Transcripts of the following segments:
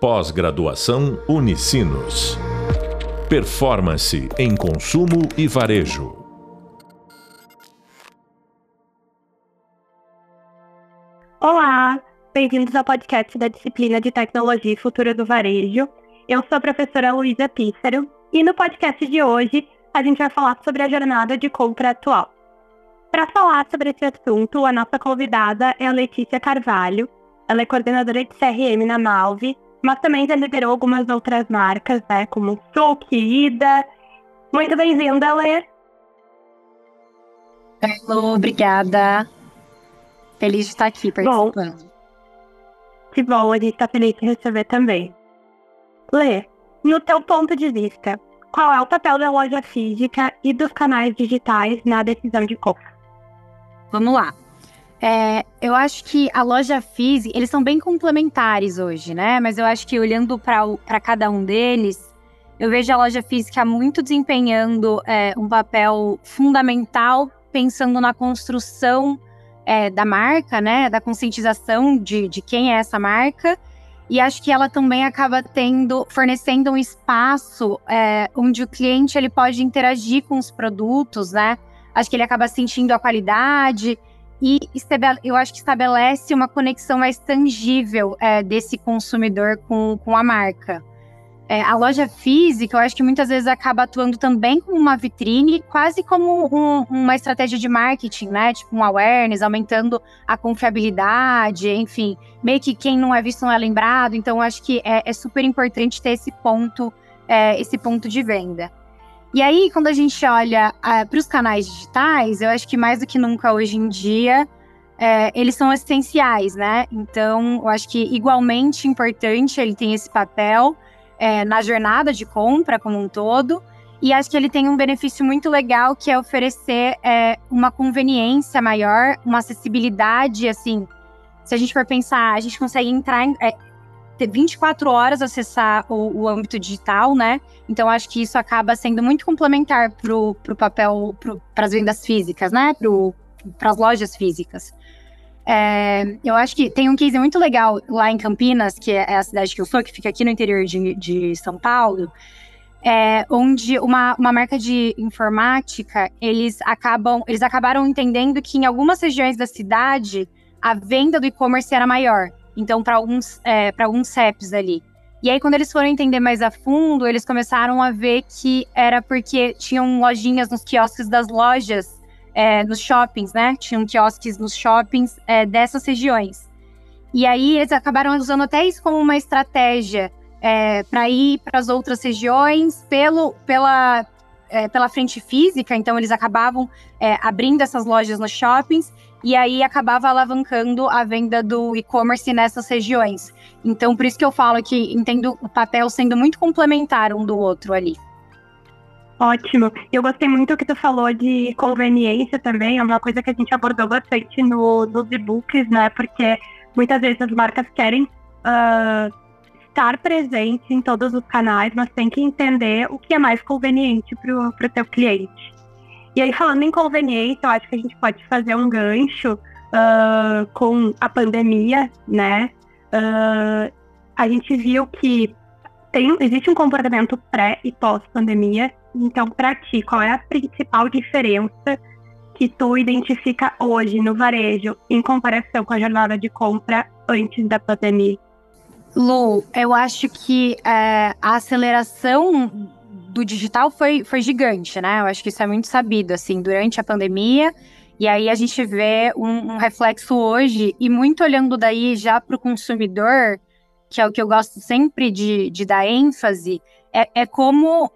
Pós-graduação Unicinos. Performance em consumo e varejo. Olá, bem-vindos ao podcast da disciplina de Tecnologia e Futuro do Varejo. Eu sou a professora Luísa Pícero e no podcast de hoje a gente vai falar sobre a jornada de compra atual. Para falar sobre esse assunto, a nossa convidada é a Letícia Carvalho. Ela é coordenadora de CRM na Malve mas também já liderou algumas outras marcas, né? Como Souk, Ida. Muito bem-vinda, Lê. Lu, obrigada. Feliz de estar aqui participando. Bom, que bom, a gente está feliz de receber também. Lê, no teu ponto de vista, qual é o papel da loja física e dos canais digitais na decisão de compra? Vamos lá. É, eu acho que a loja física, eles são bem complementares hoje, né? Mas eu acho que olhando para cada um deles, eu vejo a loja física muito desempenhando é, um papel fundamental, pensando na construção é, da marca, né? Da conscientização de, de quem é essa marca. E acho que ela também acaba tendo, fornecendo um espaço é, onde o cliente ele pode interagir com os produtos, né? Acho que ele acaba sentindo a qualidade e eu acho que estabelece uma conexão mais tangível é, desse consumidor com, com a marca. É, a loja física, eu acho que muitas vezes acaba atuando também como uma vitrine, quase como um, uma estratégia de marketing, né? Tipo um awareness, aumentando a confiabilidade, enfim. Meio que quem não é visto não é lembrado. Então, eu acho que é, é super importante ter esse ponto, é, esse ponto de venda. E aí, quando a gente olha ah, para os canais digitais, eu acho que mais do que nunca hoje em dia, é, eles são essenciais, né? Então, eu acho que igualmente importante ele tem esse papel é, na jornada de compra como um todo. E acho que ele tem um benefício muito legal, que é oferecer é, uma conveniência maior, uma acessibilidade, assim. Se a gente for pensar, a gente consegue entrar em, é, ter 24 horas acessar o, o âmbito digital, né? Então acho que isso acaba sendo muito complementar para o papel, para as vendas físicas, né? Para as lojas físicas. É, eu acho que tem um case muito legal lá em Campinas, que é a cidade que eu sou, que fica aqui no interior de, de São Paulo, é, onde uma, uma marca de informática, eles acabam, eles acabaram entendendo que em algumas regiões da cidade a venda do e-commerce era maior. Então, para alguns, é, alguns CEPs ali. E aí, quando eles foram entender mais a fundo, eles começaram a ver que era porque tinham lojinhas nos quiosques das lojas, é, nos shoppings, né? Tinham quiosques nos shoppings é, dessas regiões. E aí, eles acabaram usando até isso como uma estratégia é, para ir para as outras regiões pelo, pela, é, pela frente física. Então, eles acabavam é, abrindo essas lojas nos shoppings e aí acabava alavancando a venda do e-commerce nessas regiões. Então, por isso que eu falo que entendo o papel sendo muito complementar um do outro ali. Ótimo. Eu gostei muito que tu falou de conveniência também, é uma coisa que a gente abordou bastante no, nos e-books, né? Porque muitas vezes as marcas querem uh, estar presentes em todos os canais, mas tem que entender o que é mais conveniente para o teu cliente. E aí, falando em conveniência, eu acho que a gente pode fazer um gancho uh, com a pandemia, né? Uh, a gente viu que tem, existe um comportamento pré e pós-pandemia. Então, para ti, qual é a principal diferença que tu identifica hoje no varejo em comparação com a jornada de compra antes da pandemia? Lu, eu acho que é, a aceleração do digital foi, foi gigante, né? Eu acho que isso é muito sabido, assim, durante a pandemia. E aí a gente vê um, um reflexo hoje, e muito olhando daí já para o consumidor, que é o que eu gosto sempre de, de dar ênfase, é, é como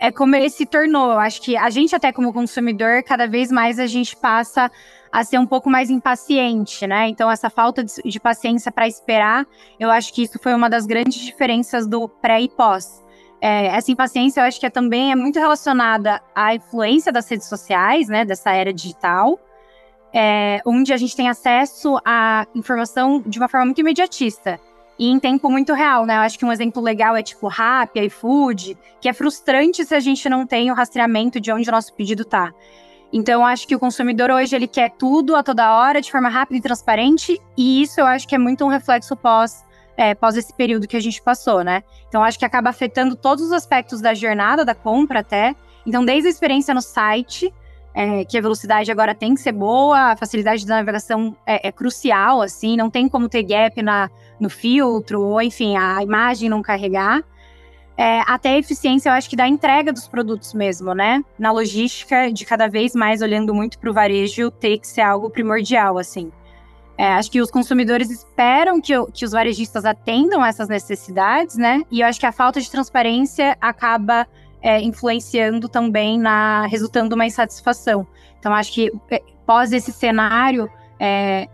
é como ele se tornou. Eu acho que a gente, até como consumidor, cada vez mais a gente passa a ser um pouco mais impaciente, né? Então, essa falta de, de paciência para esperar, eu acho que isso foi uma das grandes diferenças do pré e pós. É, essa impaciência eu acho que é, também é muito relacionada à influência das redes sociais, né, dessa era digital, é, onde a gente tem acesso à informação de uma forma muito imediatista e em tempo muito real, né? Eu acho que um exemplo legal é tipo Rappi, iFood, que é frustrante se a gente não tem o rastreamento de onde o nosso pedido está. Então, eu acho que o consumidor hoje ele quer tudo a toda hora, de forma rápida e transparente, e isso eu acho que é muito um reflexo pós é, pós esse período que a gente passou, né? Então, acho que acaba afetando todos os aspectos da jornada da compra até. Então, desde a experiência no site, é, que a velocidade agora tem que ser boa, a facilidade da navegação é, é, crucial, assim, não tem como ter gap na, no filtro, ou enfim, a imagem não carregar. É, até a eficiência, eu acho que da entrega dos produtos mesmo, né? Na logística, de cada vez mais olhando muito para o varejo, ter que ser algo primordial, assim. É, acho que os consumidores esperam que, que os varejistas atendam essas necessidades, né? E eu acho que a falta de transparência acaba é, influenciando também na resultando uma insatisfação. Então, acho que é, pós esse cenário, é,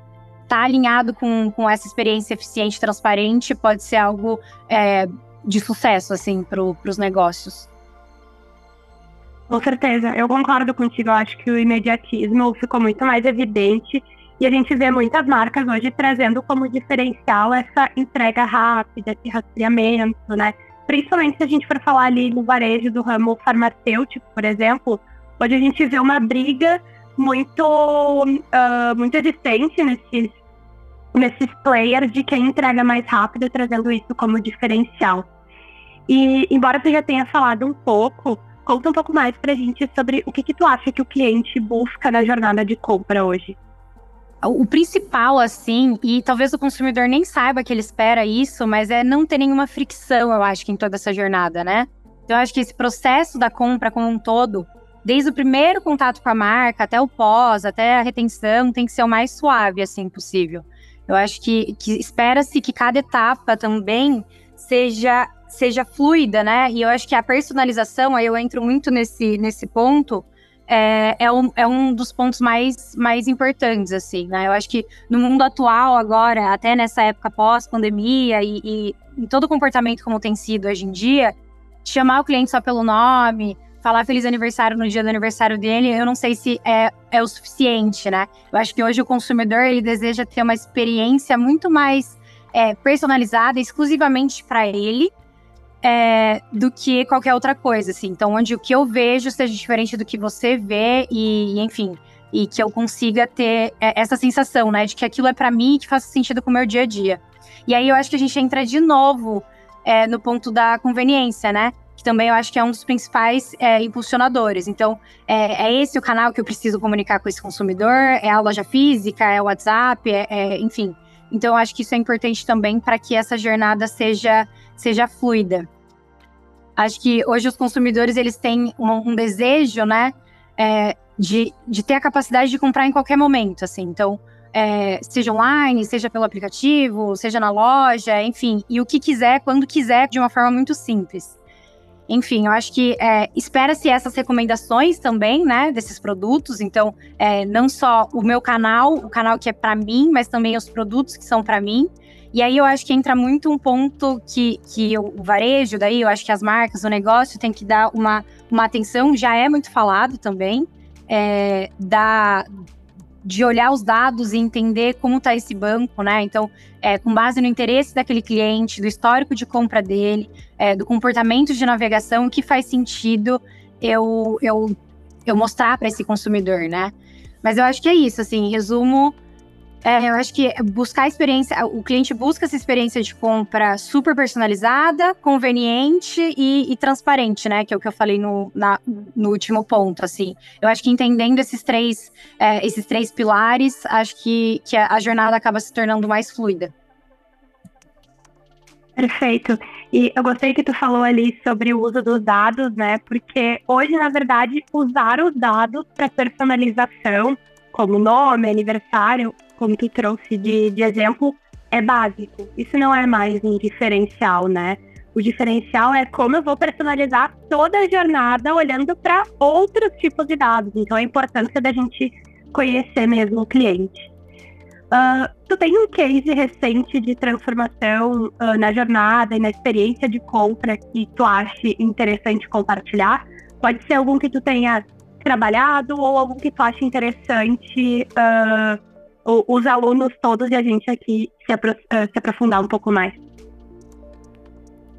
tá alinhado com, com essa experiência eficiente, transparente, pode ser algo é, de sucesso, assim, para os negócios. Com certeza, eu concordo contigo. Eu acho que o imediatismo ficou muito mais evidente e a gente vê muitas marcas hoje trazendo como diferencial essa entrega rápida, esse rastreamento, né? Principalmente se a gente for falar ali no varejo do ramo farmacêutico, por exemplo, hoje a gente vê uma briga muito, uh, muito existente nesses, nesses players de quem entrega mais rápido, trazendo isso como diferencial. E embora você já tenha falado um pouco, conta um pouco mais pra gente sobre o que, que tu acha que o cliente busca na jornada de compra hoje o principal, assim, e talvez o consumidor nem saiba que ele espera isso, mas é não ter nenhuma fricção, eu acho, em toda essa jornada, né? Então, eu acho que esse processo da compra como um todo, desde o primeiro contato com a marca até o pós, até a retenção, tem que ser o mais suave, assim, possível. Eu acho que, que espera-se que cada etapa também seja seja fluida, né? E eu acho que a personalização, aí eu entro muito nesse, nesse ponto, é, é, um, é um dos pontos mais, mais importantes, assim, né? Eu acho que no mundo atual, agora, até nessa época pós-pandemia e, e em todo o comportamento como tem sido hoje em dia, chamar o cliente só pelo nome, falar feliz aniversário no dia do aniversário dele, eu não sei se é, é o suficiente, né? Eu acho que hoje o consumidor, ele deseja ter uma experiência muito mais é, personalizada, exclusivamente para ele, é, do que qualquer outra coisa, assim. Então, onde o que eu vejo seja diferente do que você vê e, enfim, e que eu consiga ter é, essa sensação, né, de que aquilo é para mim e que faz sentido com o meu dia a dia. E aí eu acho que a gente entra de novo é, no ponto da conveniência, né? Que também eu acho que é um dos principais é, impulsionadores. Então, é, é, esse o canal que eu preciso comunicar com esse consumidor? É a loja física? É o WhatsApp? É, é enfim. Então, eu acho que isso é importante também para que essa jornada seja, seja fluida. Acho que hoje os consumidores eles têm um, um desejo, né, é, de, de ter a capacidade de comprar em qualquer momento, assim. Então, é, seja online, seja pelo aplicativo, seja na loja, enfim, e o que quiser, quando quiser, de uma forma muito simples. Enfim, eu acho que é, espera-se essas recomendações também, né, desses produtos. Então, é, não só o meu canal, o canal que é para mim, mas também os produtos que são para mim. E aí eu acho que entra muito um ponto que, que o varejo, daí eu acho que as marcas, o negócio tem que dar uma, uma atenção, já é muito falado também, é, da, de olhar os dados e entender como está esse banco, né? Então, é, com base no interesse daquele cliente, do histórico de compra dele, é, do comportamento de navegação, que faz sentido eu, eu, eu mostrar para esse consumidor, né? Mas eu acho que é isso, assim, resumo, é, eu acho que buscar experiência, o cliente busca essa experiência de compra super personalizada, conveniente e, e transparente, né? Que é o que eu falei no, na, no último ponto, assim. Eu acho que entendendo esses três, é, esses três pilares, acho que, que a jornada acaba se tornando mais fluida. Perfeito. E eu gostei que tu falou ali sobre o uso dos dados, né? Porque hoje, na verdade, usar os dados para personalização, como nome, aniversário, como tu trouxe de, de exemplo, é básico. Isso não é mais um diferencial, né? O diferencial é como eu vou personalizar toda a jornada olhando para outros tipos de dados. Então, a importância da gente conhecer mesmo o cliente. Uh, tu tem um case recente de transformação uh, na jornada e na experiência de compra que tu ache interessante compartilhar? Pode ser algum que tu tenha trabalhado ou algum que tu ache interessante uh, os alunos todos e a gente aqui se, apro se aprofundar um pouco mais.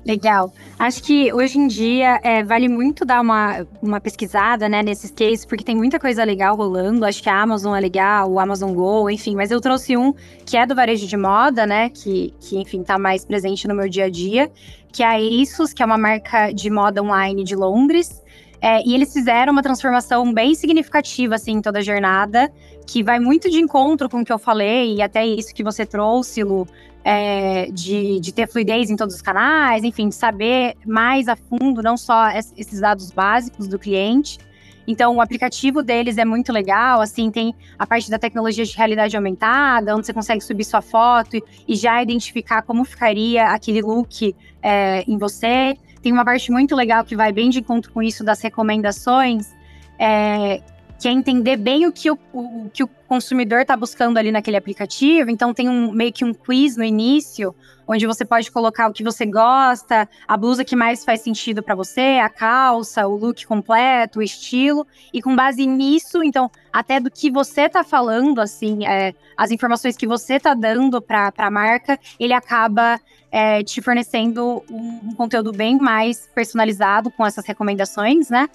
Legal. Acho que hoje em dia é, vale muito dar uma, uma pesquisada né, nesses cases, porque tem muita coisa legal rolando. Acho que a Amazon é legal, o Amazon Go, enfim. Mas eu trouxe um que é do varejo de moda, né? Que, que enfim, tá mais presente no meu dia a dia, que é a Asus, que é uma marca de moda online de Londres. É, e eles fizeram uma transformação bem significativa, assim, em toda a jornada, que vai muito de encontro com o que eu falei, e até isso que você trouxe, Lu, é, de, de ter fluidez em todos os canais, enfim, de saber mais a fundo, não só esses dados básicos do cliente. Então, o aplicativo deles é muito legal, assim, tem a parte da tecnologia de realidade aumentada, onde você consegue subir sua foto e, e já identificar como ficaria aquele look é, em você. Tem uma parte muito legal que vai bem de encontro com isso das recomendações, é, que é entender bem o que o, o, que o consumidor está buscando ali naquele aplicativo. Então, tem um meio que um quiz no início, onde você pode colocar o que você gosta, a blusa que mais faz sentido para você, a calça, o look completo, o estilo. E com base nisso, então, até do que você está falando, assim, é, as informações que você está dando para a marca, ele acaba é, te fornecendo um, um conteúdo bem mais personalizado com essas recomendações, né?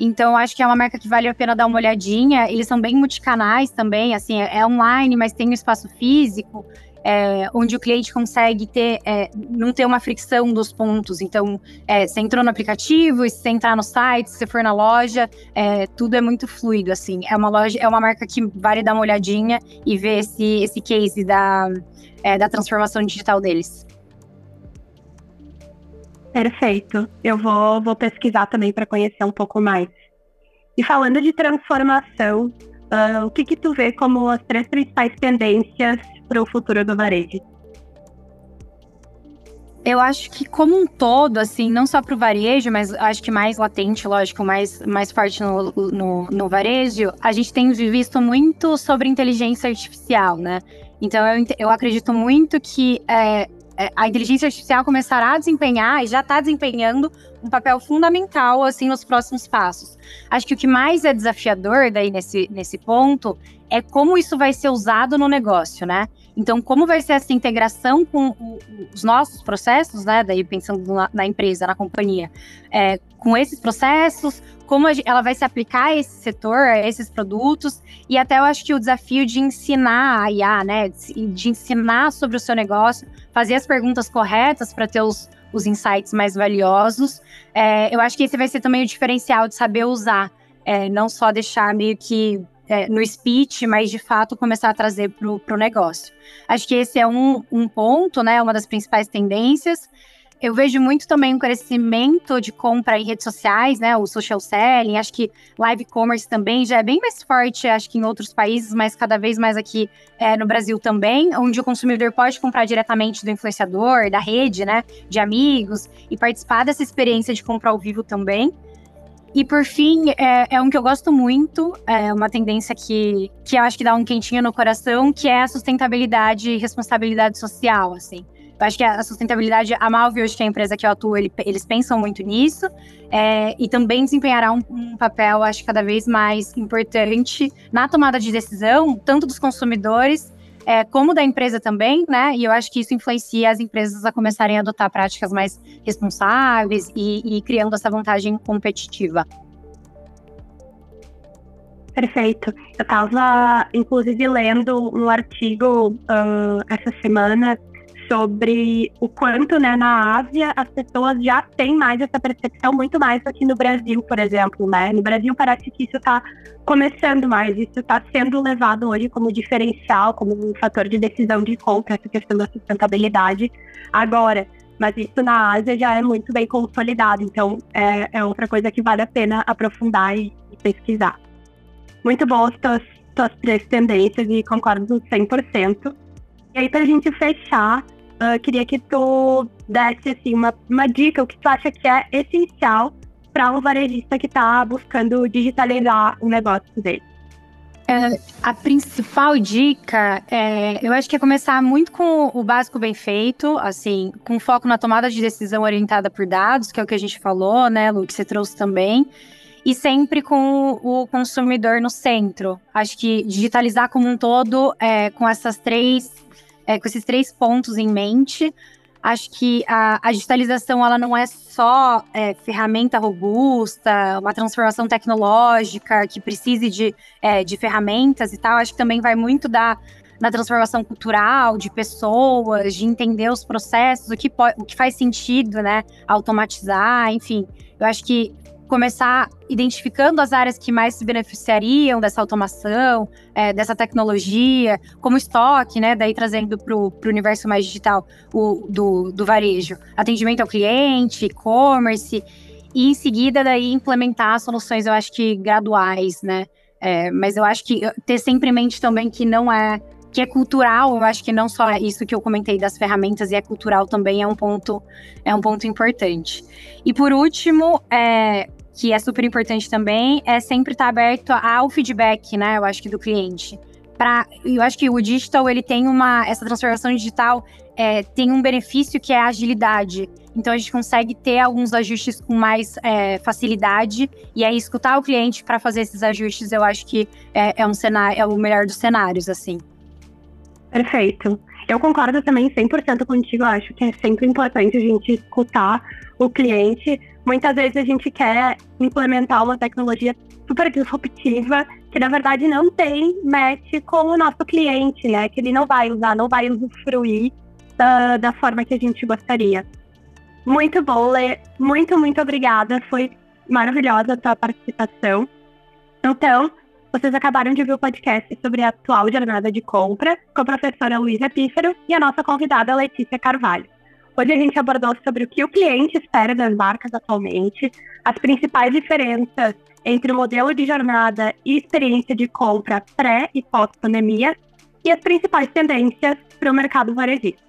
Então, acho que é uma marca que vale a pena dar uma olhadinha. Eles são bem multicanais também, assim, é, é online, mas tem um espaço físico. É, onde o cliente consegue ter, é, não ter uma fricção dos pontos. Então, é, você entrou no aplicativo, se você entrar no site, se você for na loja, é, tudo é muito fluido, assim. É uma loja, é uma marca que vale dar uma olhadinha e ver esse, esse case da, é, da transformação digital deles. Perfeito. Eu vou, vou pesquisar também para conhecer um pouco mais. E falando de transformação, uh, o que, que tu vê como as três principais tendências para o futuro do varejo? Eu acho que como um todo, assim, não só para o varejo, mas acho que mais latente, lógico, mais, mais forte no, no, no, varejo, a gente tem visto muito sobre inteligência artificial, né? Então eu, eu acredito muito que é, a inteligência artificial começará a desempenhar e já está desempenhando um papel fundamental assim nos próximos passos. Acho que o que mais é desafiador daí nesse, nesse ponto é como isso vai ser usado no negócio, né? Então, como vai ser essa integração com os nossos processos, né? Daí pensando na, na empresa, na companhia, é, com esses processos, como ela vai se aplicar a esse setor, a esses produtos, e até eu acho que o desafio de ensinar a IA, né, de ensinar sobre o seu negócio, fazer as perguntas corretas para ter os, os insights mais valiosos, é, eu acho que esse vai ser também o diferencial de saber usar, é, não só deixar meio que é, no speech, mas de fato começar a trazer para o negócio. Acho que esse é um, um ponto, né, uma das principais tendências. Eu vejo muito também um crescimento de compra em redes sociais, né? O social selling, acho que live commerce também já é bem mais forte, acho que em outros países, mas cada vez mais aqui é, no Brasil também, onde o consumidor pode comprar diretamente do influenciador, da rede, né? De amigos, e participar dessa experiência de compra ao vivo também. E por fim, é, é, um que eu gosto muito, é uma tendência que, que eu acho que dá um quentinho no coração, que é a sustentabilidade e responsabilidade social, assim. Eu acho que a sustentabilidade, a Malve hoje, que é a empresa que eu atuo, ele, eles pensam muito nisso é, e também desempenhará um, um, papel, acho, cada vez mais importante na tomada de decisão, tanto dos consumidores é, como da empresa também, né? E eu acho que isso influencia as empresas a começarem a adotar práticas mais responsáveis e, e criando essa vantagem competitiva. Perfeito. Eu estava, inclusive, lendo um artigo uh, essa semana sobre o quanto, né, na Ásia as pessoas já têm mais essa percepção, muito mais do que no Brasil, por exemplo, né? No Brasil parece que isso está começando mais, isso está sendo levado hoje como diferencial, como um fator de decisão de compra, essa questão da sustentabilidade agora. Mas isso na Ásia já é muito bem consolidado, então é, é outra coisa que vale a pena aprofundar e, e pesquisar. Muito boas tuas, tuas três tendências e concordo 100%. E aí, para a gente fechar, uh, queria que tu desse assim, uma, uma dica, o que tu acha que é essencial para um varejista que está buscando digitalizar o negócio dele. É, a principal dica, é, eu acho que é começar muito com o básico bem feito, assim, com foco na tomada de decisão orientada por dados, que é o que a gente falou, né, Lu, que você trouxe também, e sempre com o consumidor no centro. Acho que digitalizar como um todo, é, com essas três é, com esses três pontos em mente, Acho que a, a digitalização ela não é só é, ferramenta robusta, uma transformação tecnológica que precise de, é, de ferramentas e tal. Acho que também vai muito da, na transformação cultural de pessoas, de entender os processos, o que, o que faz sentido, né? Automatizar, enfim. Eu acho que começar identificando as áreas que mais se beneficiariam dessa automação, é, dessa tecnologia, como estoque, né? Daí trazendo para o universo mais digital o, do, do varejo, atendimento ao cliente, e-commerce, e em seguida daí implementar soluções, eu acho que graduais, né? É, mas eu acho que ter sempre em mente também que não é que é cultural, eu acho que não só isso que eu comentei das ferramentas e é cultural também é um ponto é um ponto importante. E por último, é, que é super importante também, é sempre estar aberto ao feedback, né? Eu acho que do cliente. Pra, eu acho que o digital ele tem uma essa transformação digital é, tem um benefício que é a agilidade. Então a gente consegue ter alguns ajustes com mais é, facilidade e aí escutar o cliente para fazer esses ajustes. Eu acho que é, é um cenário, é o melhor dos cenários, assim. Perfeito. Eu concordo também 100% contigo. Acho que é sempre importante a gente escutar o cliente. Muitas vezes a gente quer implementar uma tecnologia super disruptiva que na verdade não tem match com o nosso cliente, né? Que ele não vai usar, não vai usufruir da, da forma que a gente gostaria. Muito bom, Lê. Muito, muito obrigada. Foi maravilhosa a tua participação. Então, vocês acabaram de ver o podcast sobre a atual jornada de compra com a professora Luísa Pífero e a nossa convidada Letícia Carvalho. Hoje a gente abordou sobre o que o cliente espera das marcas atualmente, as principais diferenças entre o modelo de jornada e experiência de compra pré e pós-pandemia e as principais tendências para o mercado varejista.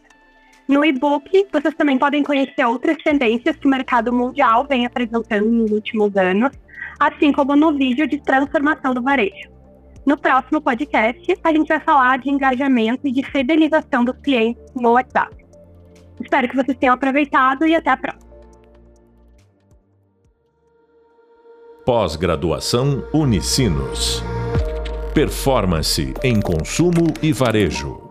No e-book, vocês também podem conhecer outras tendências que o mercado mundial vem apresentando nos últimos anos, assim como no vídeo de transformação do varejo. No próximo podcast, a gente vai falar de engajamento e de fidelização dos clientes no WhatsApp. Espero que vocês tenham aproveitado e até a próxima. Pós-graduação Unicinos. Performance em consumo e varejo.